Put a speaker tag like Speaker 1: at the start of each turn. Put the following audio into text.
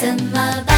Speaker 1: 怎么办？